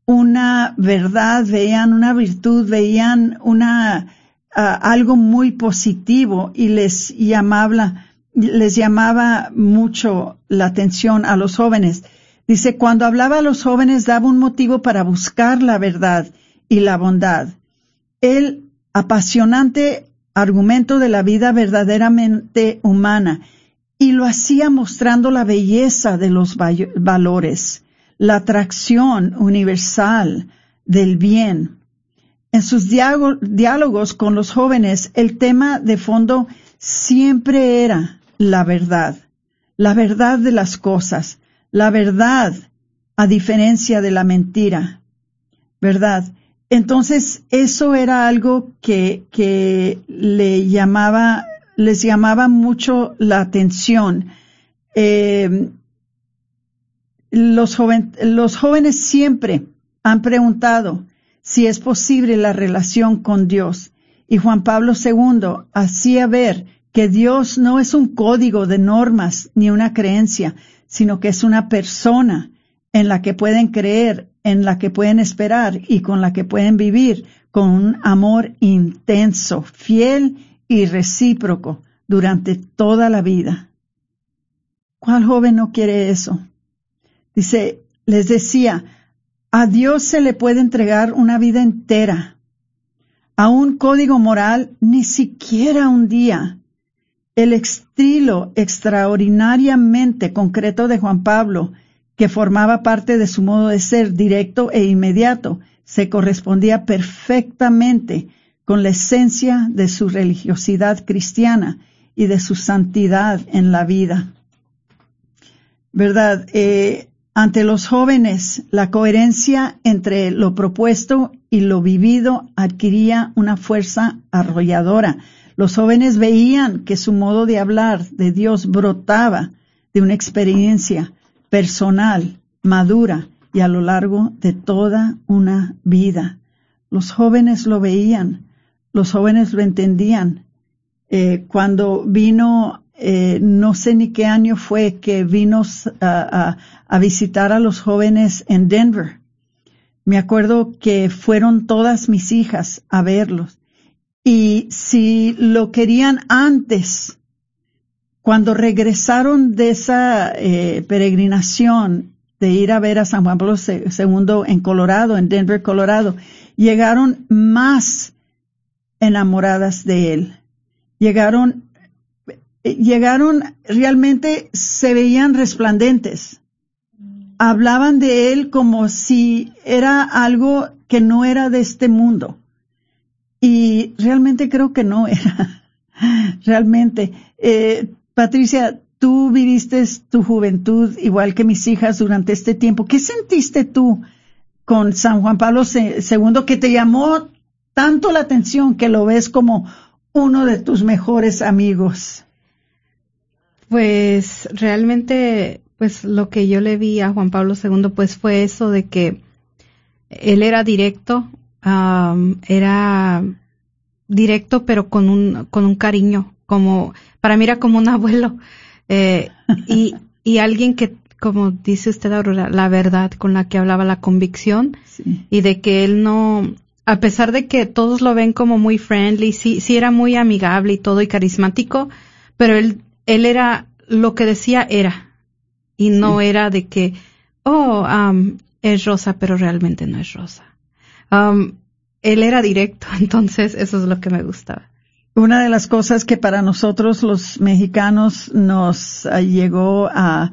una verdad, veían una virtud, veían una algo muy positivo y les llamaba, les llamaba mucho la atención a los jóvenes. Dice, cuando hablaba a los jóvenes daba un motivo para buscar la verdad y la bondad. El apasionante argumento de la vida verdaderamente humana y lo hacía mostrando la belleza de los valores la atracción universal del bien. En sus diálogos con los jóvenes, el tema de fondo siempre era la verdad, la verdad de las cosas, la verdad a diferencia de la mentira, ¿verdad? Entonces, eso era algo que, que le llamaba, les llamaba mucho la atención. Eh, los, jóvenes siempre han preguntado si es posible la relación con Dios. Y Juan Pablo II hacía ver que Dios no es un código de normas ni una creencia, sino que es una persona en la que pueden creer, en la que pueden esperar y con la que pueden vivir con un amor intenso, fiel y recíproco durante toda la vida. ¿Cuál joven no quiere eso? Dice, les decía, a Dios se le puede entregar una vida entera. A un código moral, ni siquiera un día. El estilo extraordinariamente concreto de Juan Pablo, que formaba parte de su modo de ser directo e inmediato, se correspondía perfectamente con la esencia de su religiosidad cristiana y de su santidad en la vida. ¿Verdad? Eh, ante los jóvenes, la coherencia entre lo propuesto y lo vivido adquiría una fuerza arrolladora. Los jóvenes veían que su modo de hablar de Dios brotaba de una experiencia personal, madura y a lo largo de toda una vida. Los jóvenes lo veían, los jóvenes lo entendían. Eh, cuando vino eh, no sé ni qué año fue que vino a, visitar a los jóvenes en Denver. Me acuerdo que fueron todas mis hijas a verlos. Y si lo querían antes, cuando regresaron de esa eh, peregrinación de ir a ver a San Juan Pablo II en Colorado, en Denver, Colorado, llegaron más enamoradas de él. Llegaron llegaron, realmente se veían resplandentes. Hablaban de él como si era algo que no era de este mundo. Y realmente creo que no era. realmente. Eh, Patricia, tú viviste tu juventud igual que mis hijas durante este tiempo. ¿Qué sentiste tú con San Juan Pablo II que te llamó tanto la atención que lo ves como uno de tus mejores amigos? Pues realmente, pues lo que yo le vi a Juan Pablo II, pues fue eso de que él era directo, era directo, pero con un, con un cariño, como, para mí era como un abuelo, eh, y, y alguien que, como dice usted, Aurora, la verdad con la que hablaba, la convicción, y de que él no, a pesar de que todos lo ven como muy friendly, sí, sí era muy amigable y todo y carismático, pero él él era, lo que decía era, y no era de que, oh, um, es rosa, pero realmente no es rosa. Um, él era directo, entonces eso es lo que me gustaba. Una de las cosas que para nosotros los mexicanos nos ah, llegó a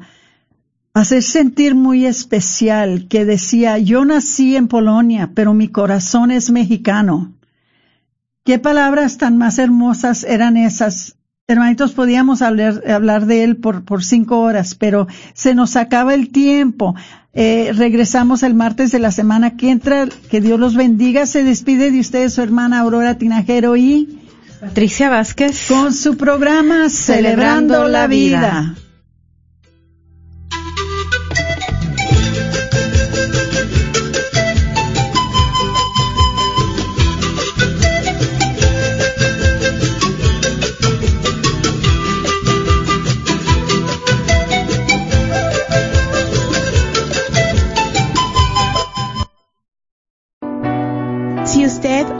hacer sentir muy especial, que decía, yo nací en Polonia, pero mi corazón es mexicano. ¿Qué palabras tan más hermosas eran esas Hermanitos, podíamos hablar, hablar de él por, por, cinco horas, pero se nos acaba el tiempo. Eh, regresamos el martes de la semana que entra. Que Dios los bendiga. Se despide de ustedes su hermana Aurora Tinajero y Patricia Vázquez con su programa Celebrando, la vida.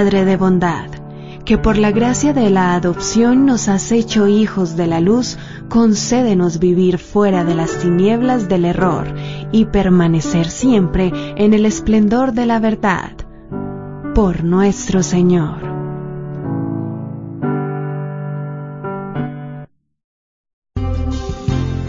Padre de bondad, que por la gracia de la adopción nos has hecho hijos de la luz, concédenos vivir fuera de las tinieblas del error y permanecer siempre en el esplendor de la verdad por nuestro Señor.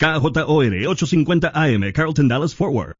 KJOR 850 AM, Carlton Dallas Forward.